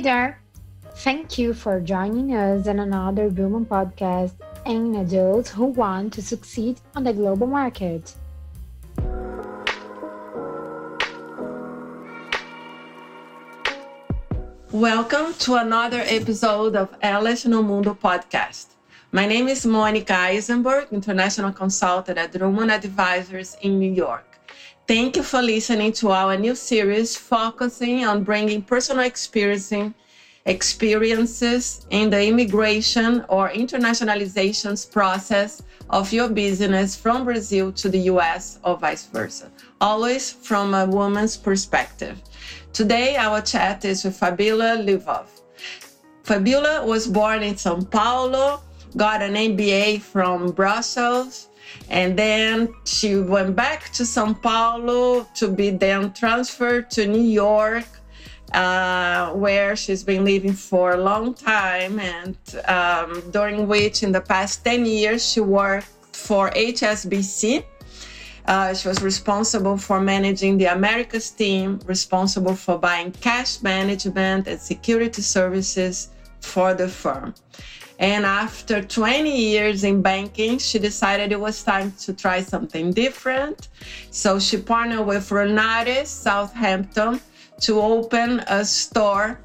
Hey there! Thank you for joining us in another Woman podcast aimed at those who want to succeed on the global market. Welcome to another episode of Elas no Mundo podcast. My name is Monica Eisenberg, international consultant at Drummond Advisors in New York. Thank you for listening to our new series focusing on bringing personal experiencing experiences in the immigration or internationalizations process of your business from Brazil to the US or vice versa, always from a woman's perspective. Today, our chat is with Fabiola Lwow. Fabiola was born in Sao Paulo, got an MBA from Brussels, and then she went back to Sao Paulo to be then transferred to New York, uh, where she's been living for a long time, and um, during which, in the past 10 years, she worked for HSBC. Uh, she was responsible for managing the Americas team, responsible for buying cash management and security services for the firm. And after 20 years in banking, she decided it was time to try something different. So she partnered with Ornare's Southampton to open a store,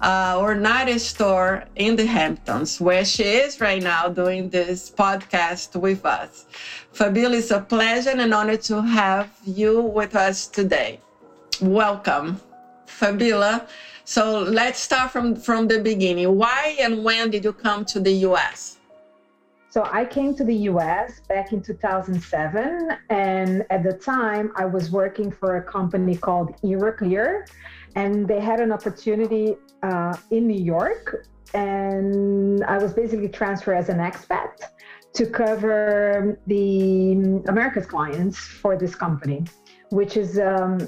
uh, Ornare's store in the Hamptons, where she is right now doing this podcast with us. Fabiola, it's a pleasure and an honor to have you with us today. Welcome, Fabiola. So let's start from, from the beginning. Why and when did you come to the US? So I came to the US back in 2007. And at the time, I was working for a company called Euroclear. And they had an opportunity uh, in New York. And I was basically transferred as an expat to cover the America's clients for this company, which is um,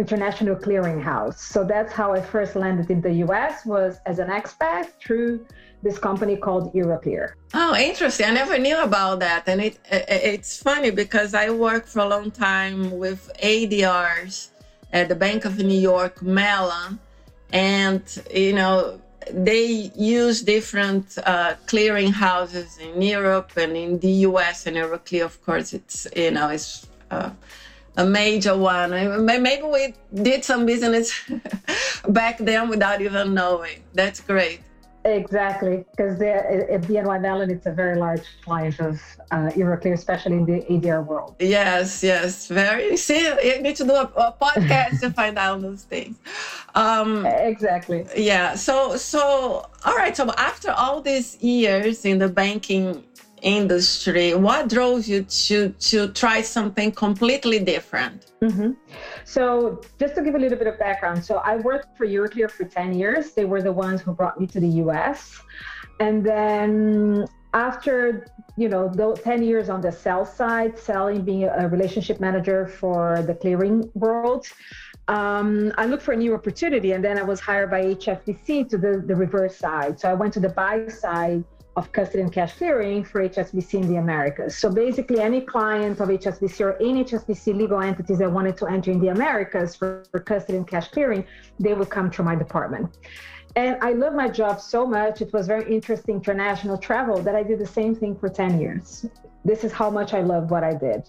international clearinghouse. So that's how I first landed in the US was as an expat through this company called Euroclear. Oh, interesting. I never knew about that. And it, it's funny because I worked for a long time with ADRs at the Bank of New York Mellon. And, you know, they use different uh, clearing houses in Europe and in the US and Euroclear, of course, it's, you know, it's uh, a major one. Maybe we did some business back then without even knowing. That's great. Exactly, because at BNY Mellon, it's a very large client of uh, Euroclear, especially in the ADR world. Yes, yes, very. See, you need to do a, a podcast to find out those things. Um, exactly. Yeah. So, so all right. So after all these years in the banking industry what drove you to to try something completely different? Mm-hmm. so just to give a little bit of background so i worked for euroclear for 10 years. They were the ones who brought me to the us and then after you know those 10 years on the sell side selling being a relationship manager for the clearing world um, I looked for a new opportunity and then I was hired by HSBC to the, the reverse side. So I went to the buy side of custody and cash clearing for HSBC in the Americas. So basically, any client of HSBC or any HSBC legal entities that wanted to enter in the Americas for, for custody and cash clearing, they would come to my department. And I love my job so much. It was very interesting international travel that I did the same thing for 10 years. This is how much I love what I did.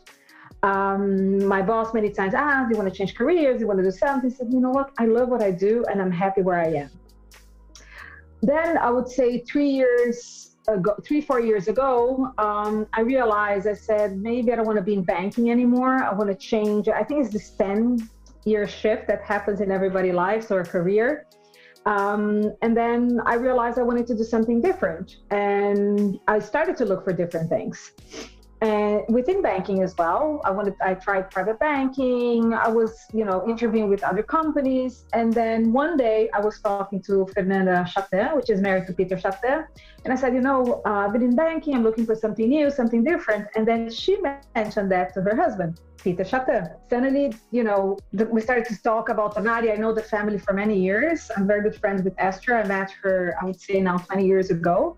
Um, my boss many times, asked, do you want to change careers? Do you want to do something? I said, you know what? I love what I do and I'm happy where I am. Then I would say three years ago, three, four years ago, um, I realized I said, maybe I don't want to be in banking anymore. I want to change. I think it's this 10 year shift that happens in everybody's lives or career. Um, and then I realized I wanted to do something different. And I started to look for different things and within banking as well i wanted i tried private banking i was you know interviewing with other companies and then one day i was talking to fernanda schattan which is married to peter schattan and i said you know uh, i've been in banking i'm looking for something new something different and then she mentioned that to her husband Peter Schattan. Suddenly, you know, we started to talk about Tanari. I know the family for many years. I'm very good friends with Esther. I met her, I would say now 20 years ago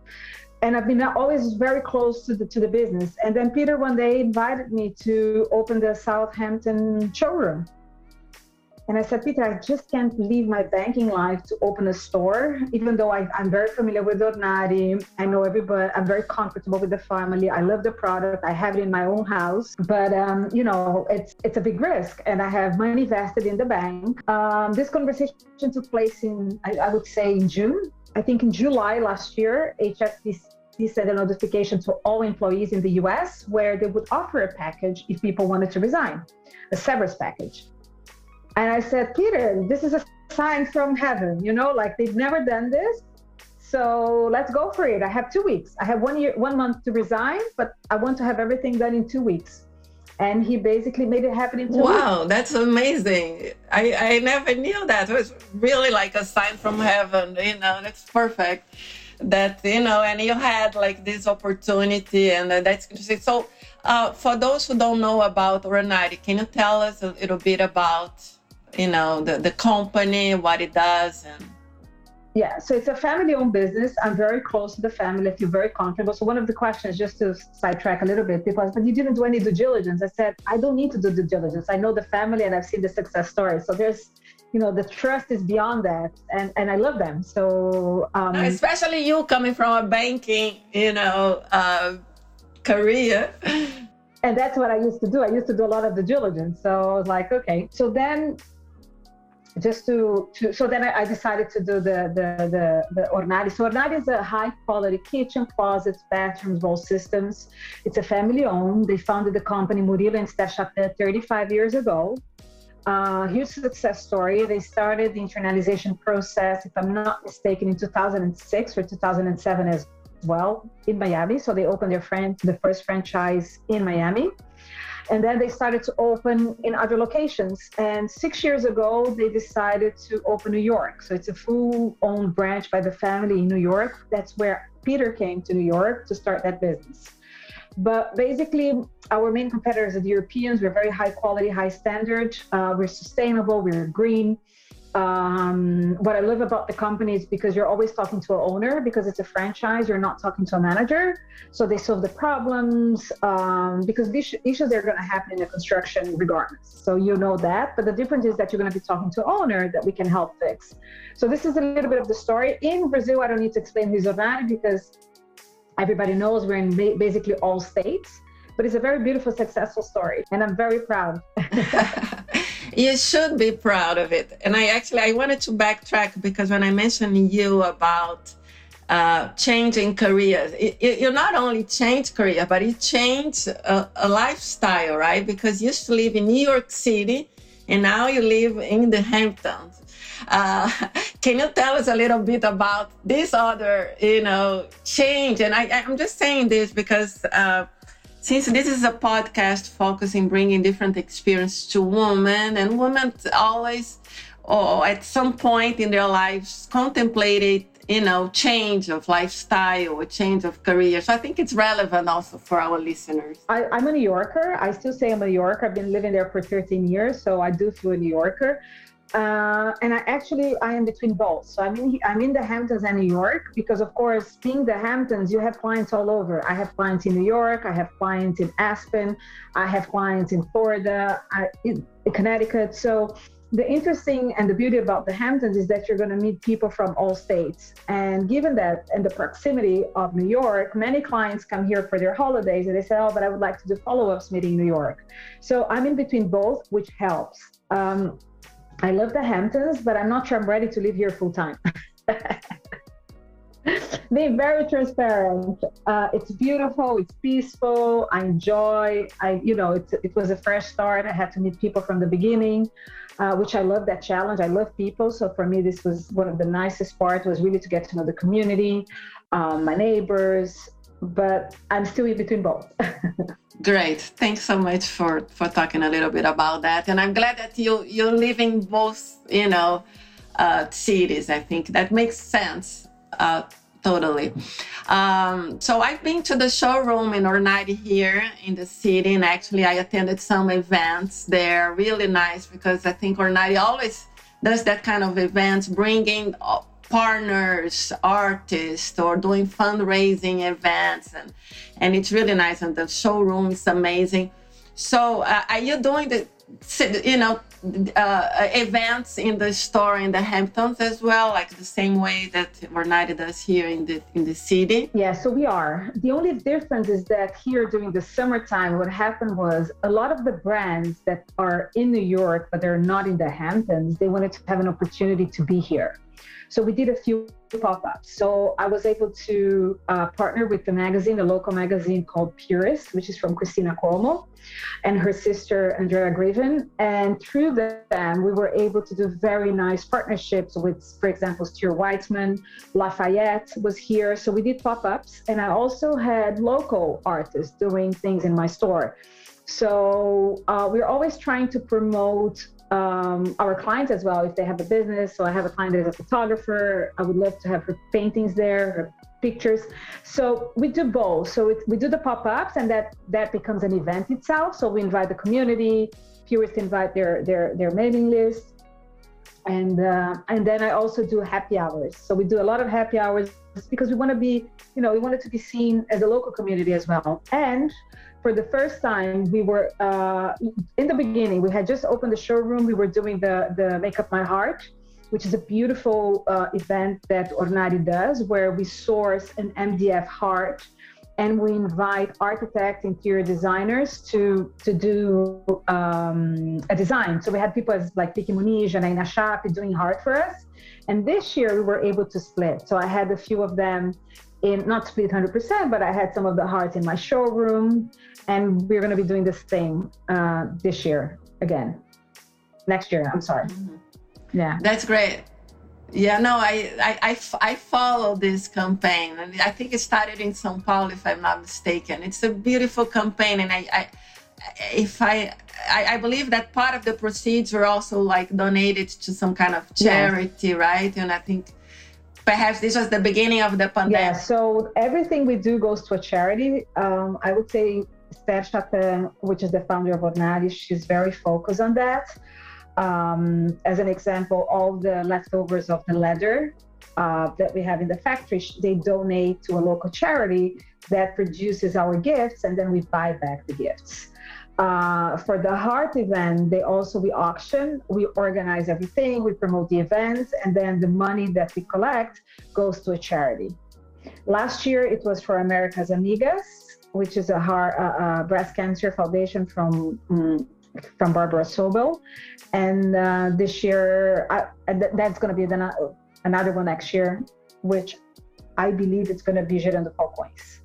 and I've been always very close to the to the business. And then Peter one day invited me to open the Southampton showroom. And I said, Peter, I just can't leave my banking life to open a store, even though I, am very familiar with Ornare. I know everybody, I'm very comfortable with the family. I love the product. I have it in my own house. But, um, you know, it's it's a big risk. And I have money vested in the bank. Um, this conversation took place in, I, I would say, in June. I think in July last year, HSBC sent a notification to all employees in the US where they would offer a package if people wanted to resign, a severance package. And I said, Peter, this is a sign from heaven, you know, like they've never done this. So let's go for it. I have two weeks. I have one year, one month to resign, but I want to have everything done in two weeks. And he basically made it happen in two wow, weeks. that's amazing. I, I never knew that. It was really like a sign from heaven, you know, that's perfect. That, you know, and you had like this opportunity, and that's interesting. So, uh, for those who don't know about Ornare, can you tell us a little bit about you know the, the company what it does and yeah so it's a family owned business. I'm very close to the family. I feel very comfortable. So one of the questions just to sidetrack a little bit ask but you didn't do any due diligence. I said i don't need to do due diligence. I know the family and i've seen the success story. So there's you know the trust is beyond that and and i love them so um, especially you coming from a banking you know uh, career and that's what i used to do i used to do a lot of the diligence so i was like okay so then just to, to so then I, I, decided to do the the the, the Ornare. So Ornare is a high quality kitchen, closets, bathrooms, wall systems. It's a family owned. They founded the company Murilo and Steph 35 years ago. Uh, huge success story. They started the internalization process, if I'm not mistaken, in 2006 or 2007 as well in Miami. So they opened their friend the first franchise in Miami. And then they started to open in other locations. And six years ago, they decided to open New York. So it's a full owned branch by the family in New York. That's where Peter came to New York to start that business. But basically, our main competitors are the Europeans. We're very high quality, high standard. Uh, we're sustainable, we're green um, what I love about the company is because you're always talking to an owner because it's a franchise. You're not talking to a manager, so they solve the problems um, because these issues are going to happen in the construction regardless. So you know that, but the difference is that you're going to be talking to an owner that we can help fix. So this is a little bit of the story. In Brazil, I don't need to explain who's Ornare because everybody knows we're in basically all states. But it's a very beautiful, successful story, and I'm very proud. you should be proud of it. And I actually I wanted to backtrack because when I mentioned you about uh, changing careers, it, it, you not only change career, but you changed a, a, lifestyle, right? Because you used to live in New York City, and now you live in the Hamptons. Uh, can you tell us a little bit about this other, you know, change? And I, I'm just saying this because. Uh, since this is a podcast focusing bringing different experience to women and women always or at some point in their lives contemplated you know change of lifestyle or change of career so i think it's relevant also for our listeners I, am a new yorker i still say i'm a new yorker i've been living there for 13 years so i do feel a new yorker uh, and I actually I am between both. So I'm in I'm in the Hamptons and New York because of course being the Hamptons you have clients all over. I have clients in New York, I have clients in Aspen, I have clients in Florida, I, in Connecticut. So the interesting and the beauty about the Hamptons is that you're going to meet people from all states. And given that and the proximity of New York, many clients come here for their holidays and they say, "Oh, but I would like to do follow-ups meeting in New York." So I'm in between both, which helps. Um, I love the Hamptons, but I'm not sure I'm ready to live here full time. Being very transparent. Uh, it's beautiful. It's peaceful. I enjoy. I, you know, it's, it was a fresh start. I had to meet people from the beginning, uh, which I love that challenge. I love people. So for me, this was one of the nicest parts was really to get to know the community, um, my neighbors, but I'm still in between both. Great. Thanks so much for for talking a little bit about that. And I'm glad that you you live in both, you know, uh, cities. I think that makes sense. Uh, totally. Um, so I've been to the showroom in Ornare here in the city, and actually I attended some events there. Really nice because I think Ornare always does that kind of events, bringing partners, artists, or doing fundraising events, and and it's really nice. And the showroom is amazing. So, uh, are you doing the you know uh, events in the store in the Hamptons as well, like the same way that Ornare does here in the in the city? Yeah, so we are. The only difference is that here during the summertime, what happened was a lot of the brands that are in New York but they're not in the Hamptons, they wanted to have an opportunity to be here. So we did a few pop-ups. So I was able to uh, partner with the magazine, a local magazine called Purist, which is from Christina Cuomo and her sister Andrea Greeven. And through them, we were able to do very nice partnerships with, for example, Stuart Weitzman, Lafayette was here. So we did pop-ups, and I also had local artists doing things in my store. So uh, we're always trying to promote um, our clients as well if they have a business. So I have a client that is a photographer. I would love to have her paintings there, her pictures. So we do both. So it, we do the pop-ups, and that that becomes an event itself. So we invite the community. Purists invite their their their mailing list, and uh, and then I also do happy hours. So we do a lot of happy hours because we want to be, you know, we want it to be seen as a local community as well. And for the first time, we were uh, in the beginning. We had just opened the showroom. We were doing the the Make Up My Heart, which is a beautiful uh, event that Ornare does, where we source an MDF heart and we invite architects, interior designers to to do um, a design. So we had people as like Vik Muniz and Aina Shapi doing heart for us. And this year we were able to split. So I had a few of them in not split 100%, but I had some of the hearts in my showroom and we're going to be doing this thing uh, this year again next year i'm sorry mm-hmm. yeah that's great yeah no I, I, I i follow this campaign and i think it started in sao paulo if i'm not mistaken it's a beautiful campaign and i, I if I, I, I believe that part of the proceeds were also like donated to some kind of charity, yes. right? And I think perhaps this was the beginning of the pandemic. Yeah. So everything we do goes to a charity. Um, I would say Esther Schattan, which is the founder of Ornare, she's very focused on that. Um, as an example, all the leftovers of the leather uh, that we have in the factory, they donate to a local charity that produces our gifts, and then we buy back the gifts. Uh, for the heart event, they also we auction, we organize everything, we promote the events, and then the money that we collect goes to a charity. Last year, it was for America's Amigas, which is a heart, breast cancer foundation from um, from Barbara Sobel, and uh, this year I, that's going to be the, another one next year, which I believe it's going to be Gerando Falcões,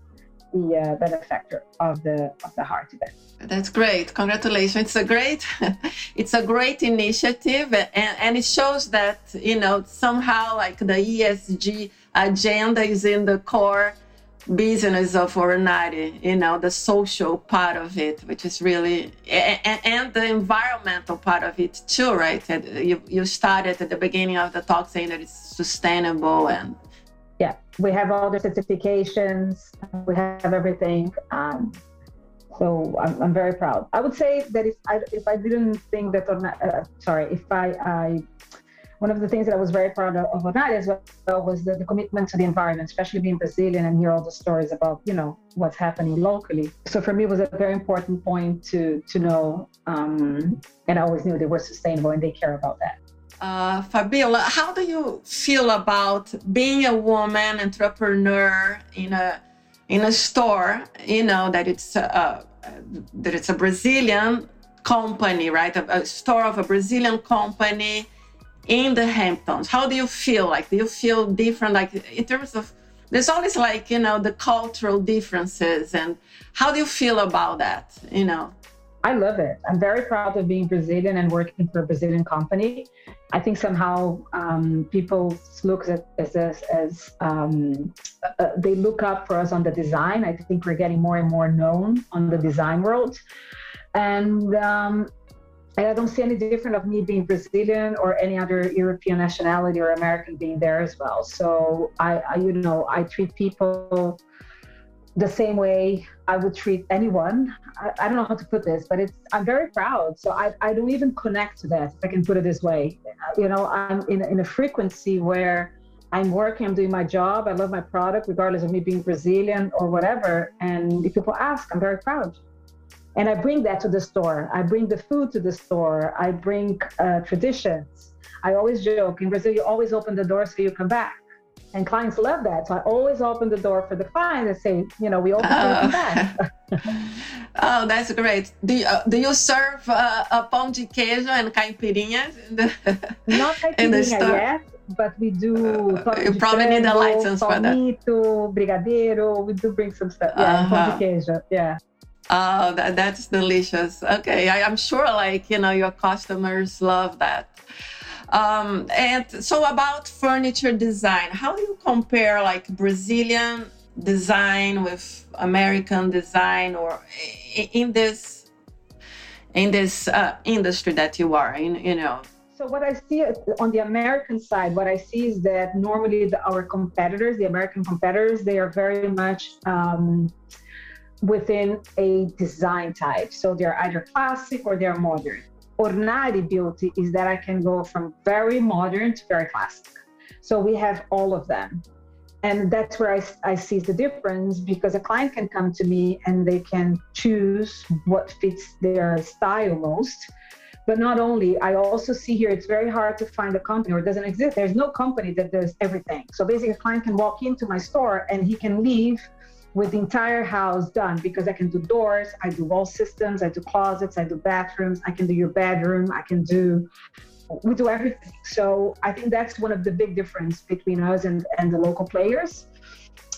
the uh, benefactor of the of the heart event. That's great. Congratulations. It's a great it's a great initiative and, and it shows that, you know, somehow like the ESG agenda is in the core business of Ornare, you know, the social part of it, which is really, and, and, the environmental part of it too, right? You, you started at the beginning of the talk saying that it's sustainable and. Yeah, we have all the certifications, we have everything. Um, so I'm, I'm very proud. I would say that if I, if I didn't think that, uh, sorry, if I, I one of the things that I was very proud of, of as well was the, the, commitment to the environment, especially being Brazilian and hear all the stories about, you know, what's happening locally. So for me, it was a very important point to to know, um, and I always knew they were sustainable and they care about that. Uh, Fabiola, how do you feel about being a woman entrepreneur in a in a store? You know that it's a, that it's a Brazilian company, right? A, a store of a Brazilian company in the Hamptons? How do you feel? Like, do you feel different? Like, in terms of, there's always like, you know, the cultural differences. And how do you feel about that? You know? I love it. I'm very proud of being Brazilian and working for a Brazilian company. I think somehow um, people look at as, as, as um, uh, they look up for us on the design. I think we're getting more and more known on the design world. And um, and I don't see any different of me being Brazilian or any other European nationality or American being there as well. So I, I you know, I treat people the same way I would treat anyone. I, I, don't know how to put this, but it's I'm very proud. So I, I don't even connect to that, if I can put it this way. You know, I'm in, in a frequency where I'm working, I'm doing my job, I love my product, regardless of me being Brazilian or whatever. And if people ask, I'm very proud. and I bring that to the store. I bring the food to the store. I bring uh, traditions. I always joke in Brazil, you always open the door so you come back. And clients love that. So I always open the door for the client and say, you know, we open so back. oh, that's great. Do you, uh, do you serve uh, a pão de queijo and caipirinhas in the, Not caipirinha yet, but we do. Uh, you probably need a license for that. brigadeiro. We do bring some stuff. Yeah, uh-huh. pão de queijo. Yeah. Oh, that, that's delicious. Okay, I, am sure, like you know, your customers love that. Um, and so about furniture design, how do you compare like Brazilian design with American design, or in this in this uh, industry that you are in? You know. So what I see on the American side, what I see is that normally the, our competitors, the American competitors, they are very much um, within a design type. So they're either classic or they're modern. Ornare beauty is that I can go from very modern to very classic. So we have all of them. And that's where I, I see the difference because a client can come to me and they can choose what fits their style most. But not only, I also see here it's very hard to find a company or doesn't exist. There's no company that does everything. So basically, a client can walk into my store and he can leave with the entire house done because I can do doors, I do wall systems, I do closets, I do bathrooms, I can do your bedroom, I can do we do everything. So I think that's one of the big difference between us and, and the local players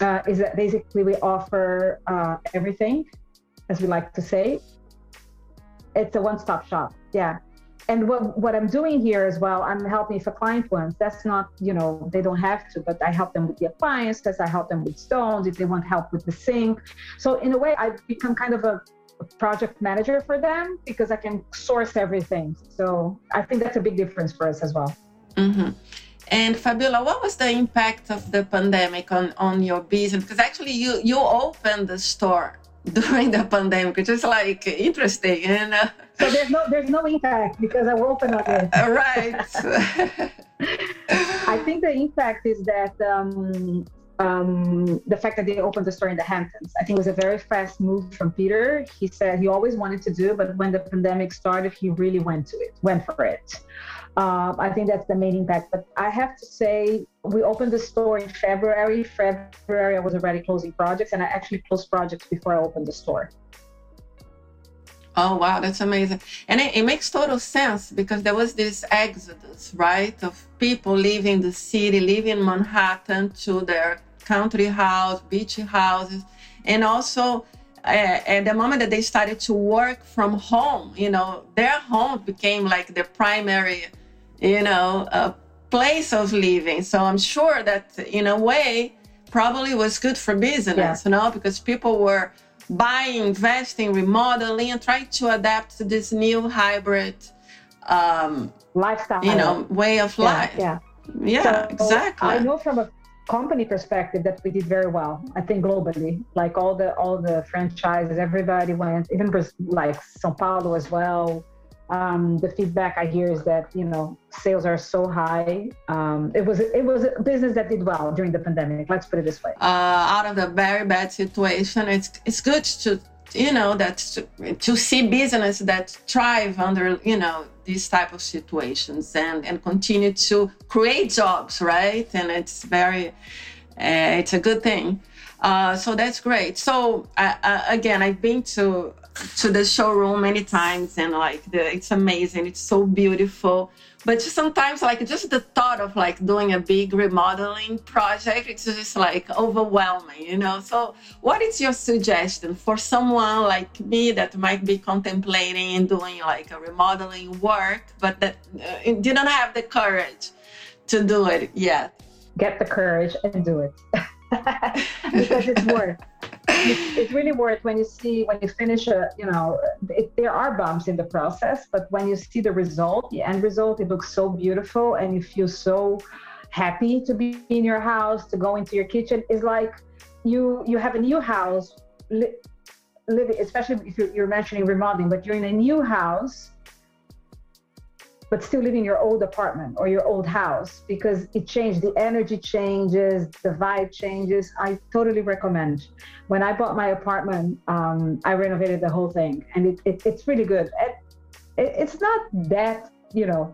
uh, is that basically we offer uh, everything, as we like to say. It's a one-stop shop. Yeah and what, what i'm doing here as well i'm helping a client wants that's not you know they don't have to but i help them with the appliances i help them with stones if they want help with the sink so in a way i've become kind of a project manager for them because i can source everything so i think that's a big difference for us as well mm-hmm. And Fabiola, what was the impact of the pandemic on, on your business? Because actually, you you opened the store during the pandemic, which is like interesting. And uh, so there's no there's no impact because I will open up it. right. I think the impact is that um, um, the fact that they opened the store in the Hamptons. I think it was a very fast move from Peter. He said he always wanted to do, but when the pandemic started, he really went to it, went for it. Um, I think that's the main impact. But I have to say, we opened the store in February. February, I was already closing projects, and I actually closed projects before I opened the store. Oh, wow, that's amazing. And it, it, makes total sense because there was this exodus, right, of people leaving the city, leaving Manhattan to their country house, beach houses, and also uh, at the moment that they started to work from home, you know, their home became like the primary you know, a place of living. So I'm sure that in a way probably was good for business, yeah. you know, because people were buying, investing, remodeling, and trying to adapt to this new hybrid um, lifestyle, you know, way of yeah, life. Yeah, yeah, so exactly. I know from a company perspective that we did very well. I think globally, like all the all the franchises, everybody went, even like São Paulo as well um, the feedback I hear is that you know sales are so high. Um, it was it was a business that did well during the pandemic. Let's put it this way. Uh, out of the very bad situation, it's it's good to you know that to, to see business that thrive under you know these type of situations and and continue to create jobs, right? And it's very uh, it's a good thing. Uh, so that's great. So uh, again, I've been to to the showroom many times and like the, it's amazing it's so beautiful but sometimes like just the thought of like doing a big remodeling project it's just like overwhelming you know so what is your suggestion for someone like me that might be contemplating doing like a remodeling work but that uh, didn't have the courage to do it yet get the courage and do it. Because it's worth. It's, it's, really worth when you see when you finish a you know it, there are bumps in the process but when you see the result the end result it looks so beautiful and you feel so happy to be in your house to go into your kitchen. Is like you you have a new house li- living especially if you're, you're mentioning remodeling but you're in a new house but still live in your old apartment or your old house because it changed. The energy changes, the vibe changes. I totally recommend. When I bought my apartment, um, I renovated the whole thing, and it, it it's really good. It, it, it's not that you know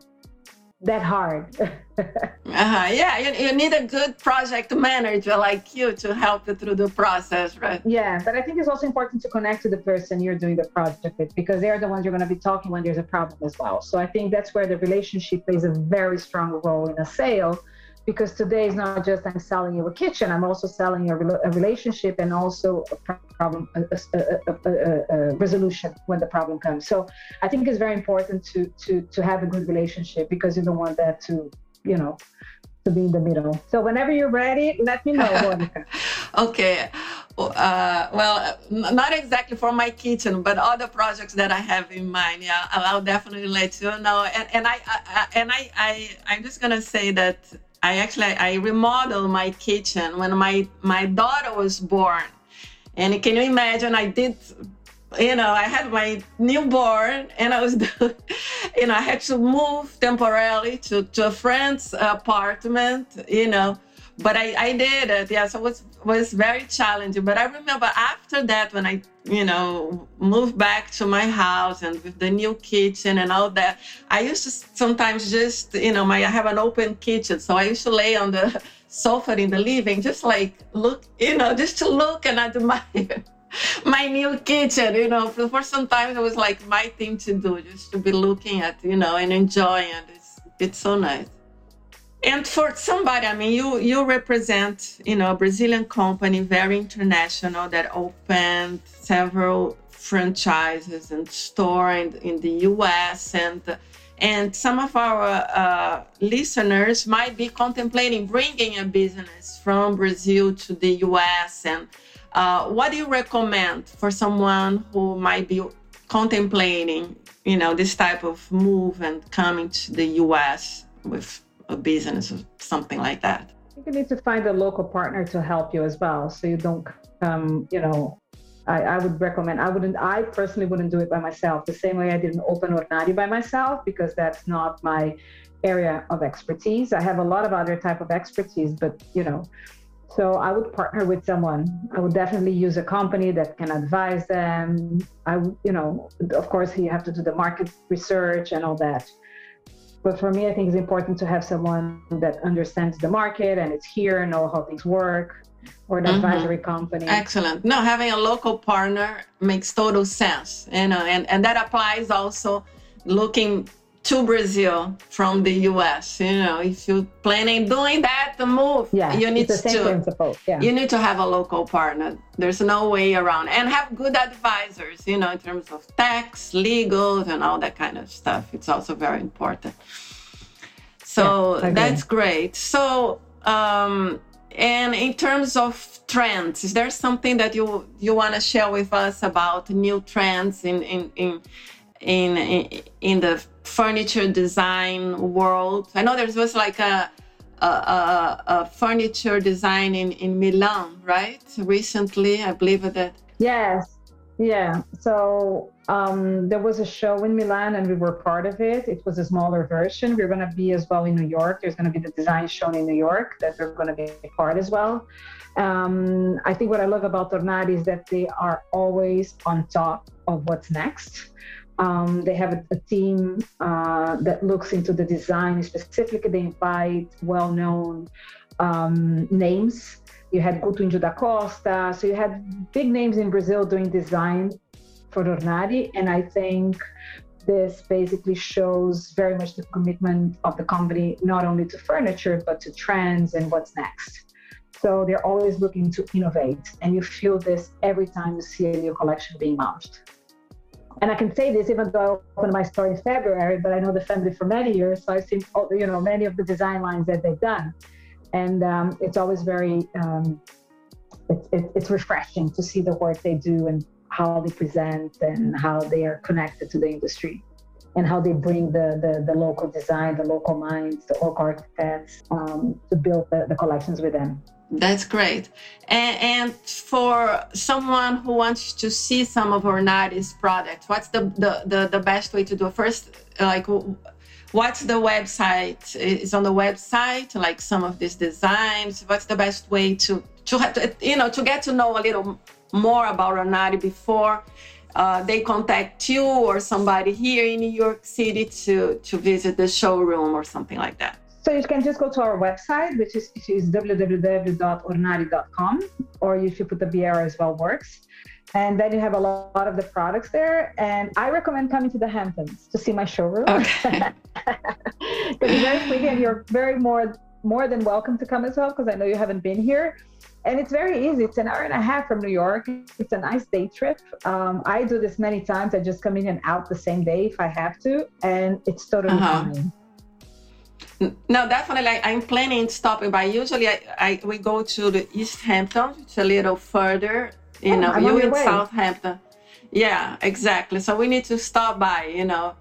that hard. uh-huh. Yeah, you, you need a good project manager like you to help you through the process, right? Yeah, but I think it's also important to connect to the person you're doing the project with because they're the ones you're going to be talking when there's a problem as well. So I think that's where the relationship plays a very strong role in a sale because today is not just I'm selling you a kitchen, I'm also selling you a, a relationship and also a problem, a, a, resolution when the problem comes. So I think it's very important to to to have a good relationship because you don't want that to, you know, to be in the middle. So whenever you're ready, let me know, Monica. okay. Uh, well, not exactly for my kitchen, but other projects that I have in mind. Yeah, I'll, definitely let you know. And, and I, I and I, I, I'm just gonna say that I actually I remodeled my kitchen when my my daughter was born. And can you imagine I did you know, I had my newborn and I was, you know, I had to move temporarily to, to a friend's apartment, you know, but I, I did it. Yeah. So it was, was very challenging. But I remember after that, when I, you know, moved back to my house and with the new kitchen and all that, I used to sometimes just, you know, my, I have an open kitchen. So I used to lay on the sofa in the living, just like look, you know, just to look and admire my new kitchen, you know, for, for some time it was like my thing to do, just to be looking at, you know, and enjoying it. It's, it's so nice and for somebody i mean you you represent you know a brazilian company very international that opened several franchises and store in, in the us and and some of our uh, listeners might be contemplating bringing a business from brazil to the us and uh, what do you recommend for someone who might be contemplating you know this type of move and coming to the us with a business or something like that. You need to find a local partner to help you as well, so you don't, um, you know. I, I would recommend. I wouldn't. I personally wouldn't do it by myself. The same way I didn't open Ornare by myself because that's not my area of expertise. I have a lot of other type of expertise, but you know, so I would partner with someone. I would definitely use a company that can advise them. I, you know, of course, you have to do the market research and all that. But for me, I think it's important to have someone that understands the market and it's here, know how things work, or an mm-hmm. advisory company. Excellent. No, having a local partner makes total sense. You know, and, and that applies also looking to Brazil from the US. You know, if you're planning doing that, the move, yeah, you need to principle. yeah. you need to have a local partner. There's no way around, and have good advisors. You know, in terms of tax, legal, and all that kind of stuff. It's also very important. So yeah, that's great. So. Um, and in terms of trends, is there something that you you want to share with us about new trends in in in in in the furniture design world. I know there was like a a, a, a furniture design in, in Milan, right? Recently, I believe that. Yes, yeah. So um, there was a show in Milan, and we were part of it. It was a smaller version. We're going to be as well in New York. There's going to be the design shown in New York that we're going to be part as well. Um, I think what I love about Ornare is that they are always on top of what's next. Um, they have a, a team uh, that looks into the design. Specifically, they invite well-known um, names. You had Guto Índio da Costa, so you had big names in Brazil doing design for Ornare, and I think this basically shows very much the commitment of the company not only to furniture but to trends and what's next. So they're always looking to innovate, and you feel this every time you see a new collection being launched and I can say this even though I opened my store in February, but I know the family for many years, so I've seen you know many of the design lines that they've done, and um, it's always very um, it's, it's refreshing to see the work they do and how they present and how they are connected to the industry and how they bring the, the, the local design, the local minds, the local architects um, to build the, the collections with them. That's great. And, and, for someone who wants to see some of Ornare's products, what's the, the, the, the, best way to do it? First, like, what's the website? Is on the website like some of these designs? What's the best way to to, to you know to get to know a little more about Ornare before uh, they contact you or somebody here in New York City to to visit the showroom or something like that? So you can just go to our website, which is, which is www.ornare.com, or you should put the BR as well works. And then you have a lot of the products there. And I recommend coming to the Hamptons to see my showroom. Okay. It's very pretty and you're very more more than welcome to come as well, because I know you haven't been here. And it's very easy. It's an hour and a half from New York. It's a nice day trip. Um, I do this many times. I just come in and out the same day if I have to, and it's totally uh-huh. fine. No, definitely. I'm planning stopping by. Usually, I, I we go to the East Hampton. It's a little further. You oh, know, I'm you in way. Southampton. Yeah, exactly. So we need to stop by. You know,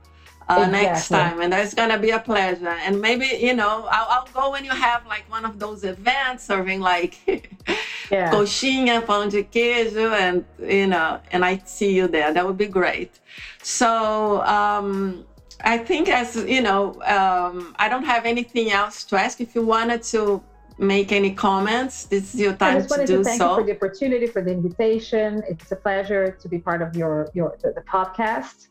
uh, exactly. next time, and that's gonna be a pleasure. And maybe you know, I'll, I'll go when you have like one of those events serving like yeah. coxinha, pão de queijo, and you know, and I see you there. That would be great. So. um I think as you know, um, I don't have anything else to ask. If you wanted to make any comments, this is your time I just wanted to do so. thank so. You for the opportunity, for the invitation. It's a pleasure to be part of your your the, the podcast.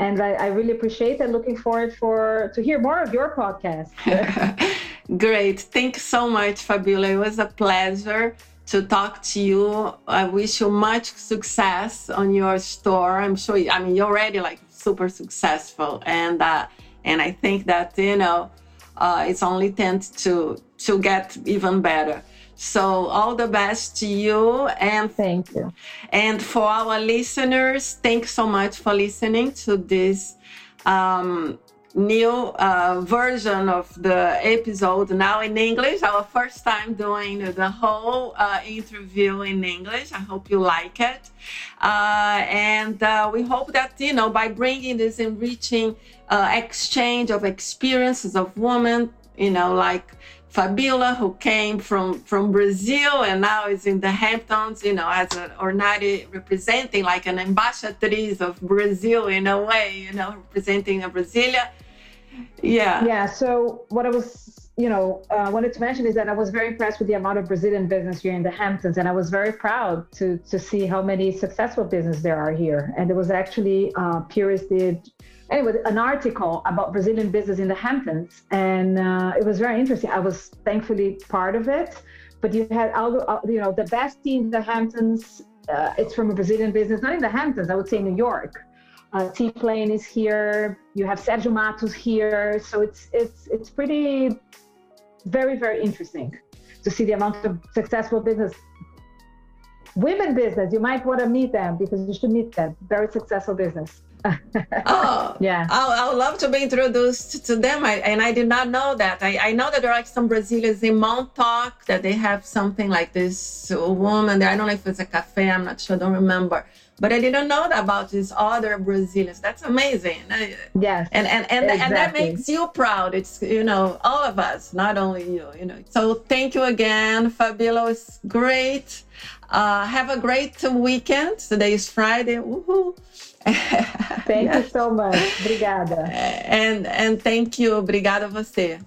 And I, I, really appreciate and looking forward for to hear more of your podcast. Great. thank you so much, Fabiola. It was a pleasure to talk to you. I wish you much success on your store. I'm sure, I mean, you're already like super successful and uh, and I think that you know uh, it's only tend to to get even better. So all the best to you and thank you. And for our listeners, thanks so much for listening to this um, new uh, version of the episode now in English. Our first time doing the whole uh, interview in English. I hope you like it. Uh, and uh, we hope that, you know, by bringing this enriching uh, exchange of experiences of women, you know, like Fabiola, who came from, from Brazil and now is in the Hamptons, you know, as an Ornare representing like an ambassadrice of Brazil in a way, you know, representing a Brasilia yeah. Yeah. So what I was, you know, uh, wanted to mention is that I was very impressed with the amount of Brazilian business here in the Hamptons, and I was very proud to to see how many successful business there are here. And there was actually uh, Purist did anyway an article about Brazilian business in the Hamptons, and uh, it was very interesting. I was thankfully part of it, but you had all, uh, you know the best team in the Hamptons. Uh, it's from a Brazilian business, not in the Hamptons. I would say New York uh, T Plane is here. You have Sergio Matos here. So it's it's it's pretty very very interesting to see the amount of successful business women business. You might want to meet them because you should meet them. Very successful business. oh yeah I, would love to be introduced to them I, and i did not know that I, I know that there are like some brazilians in montauk that they have something like this woman there i don't know if it's a cafe i'm not sure I don't remember but I didn't know about these other Brazilians. That's amazing. Yes. And and and, exactly. and that makes you proud. It's you know all of us, not only you. You know. So thank you again, Fabiola. It's great. Uh, have a great weekend. Today is Friday. Woohoo! thank you so much. Obrigada. And and thank you. Obrigada você.